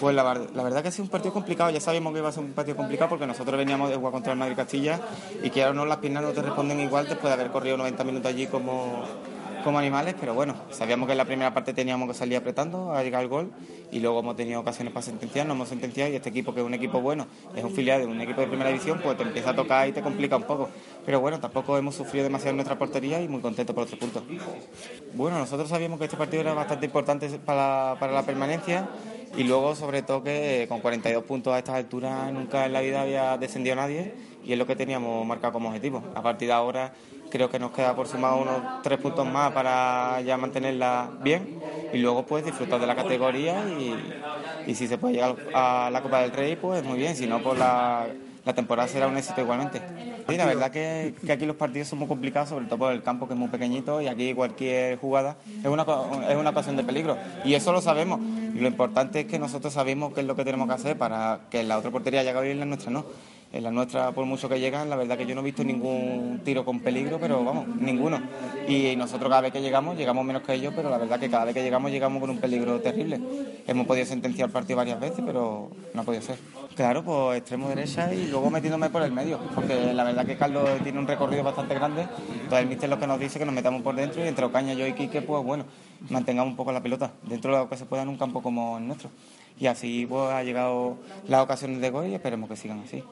Pues la, la, verdad que ha sido un partido complicado, ya sabíamos que iba a ser un partido complicado porque nosotros veníamos de jugar contra el Madrid Castilla y que ahora no las piernas no te responden igual después de haber corrido 90 minutos allí como, como animales, pero bueno, sabíamos que en la primera parte teníamos que salir apretando a llegar al gol y luego hemos tenido ocasiones para sentenciar, nos hemos sentenciado y este equipo que es un equipo bueno, es un filial de un equipo de primera división, pues te empieza a tocar y te complica un poco. Pero bueno, tampoco hemos sufrido demasiado en nuestra portería y muy contentos por otro punto. Bueno, nosotros sabíamos que este partido era bastante importante para, para la permanencia y luego, sobre todo, que con 42 puntos a estas alturas nunca en la vida había descendido nadie y es lo que teníamos marcado como objetivo. A partir de ahora creo que nos queda por sumar unos tres puntos más para ya mantenerla bien y luego pues disfrutar de la categoría y, y si se puede llegar a la Copa del Rey pues muy bien, si no pues la, la temporada será un éxito igualmente. Sí, la verdad que, que, aquí los partidos son muy complicados, sobre todo por el campo que es muy pequeñito y aquí cualquier jugada es una, es una ocasión de peligro y eso lo sabemos y lo importante es que nosotros sabemos qué es lo que tenemos que hacer para que la otra portería llegue bien y la nuestra no. En la nuestra, por mucho que llegan, la verdad que yo no he visto ningún tiro con peligro, pero vamos, ninguno. Y nosotros cada vez que llegamos, llegamos menos que ellos, pero la verdad que cada vez que llegamos, llegamos con un peligro terrible. Hemos podido sentenciar el partido varias veces, pero no ha podido ser. Claro, pues extremo derecha y luego metiéndome por el medio, porque la verdad que Carlos tiene un recorrido bastante grande, entonces el míster lo que nos dice que nos metamos por dentro y entre Ocaña, yo y Quique, pues bueno, mantengamos un poco la pelota dentro de lo que se pueda en un campo como el nuestro. Y así pues ha llegado las ocasiones de gol y esperemos que sigan así.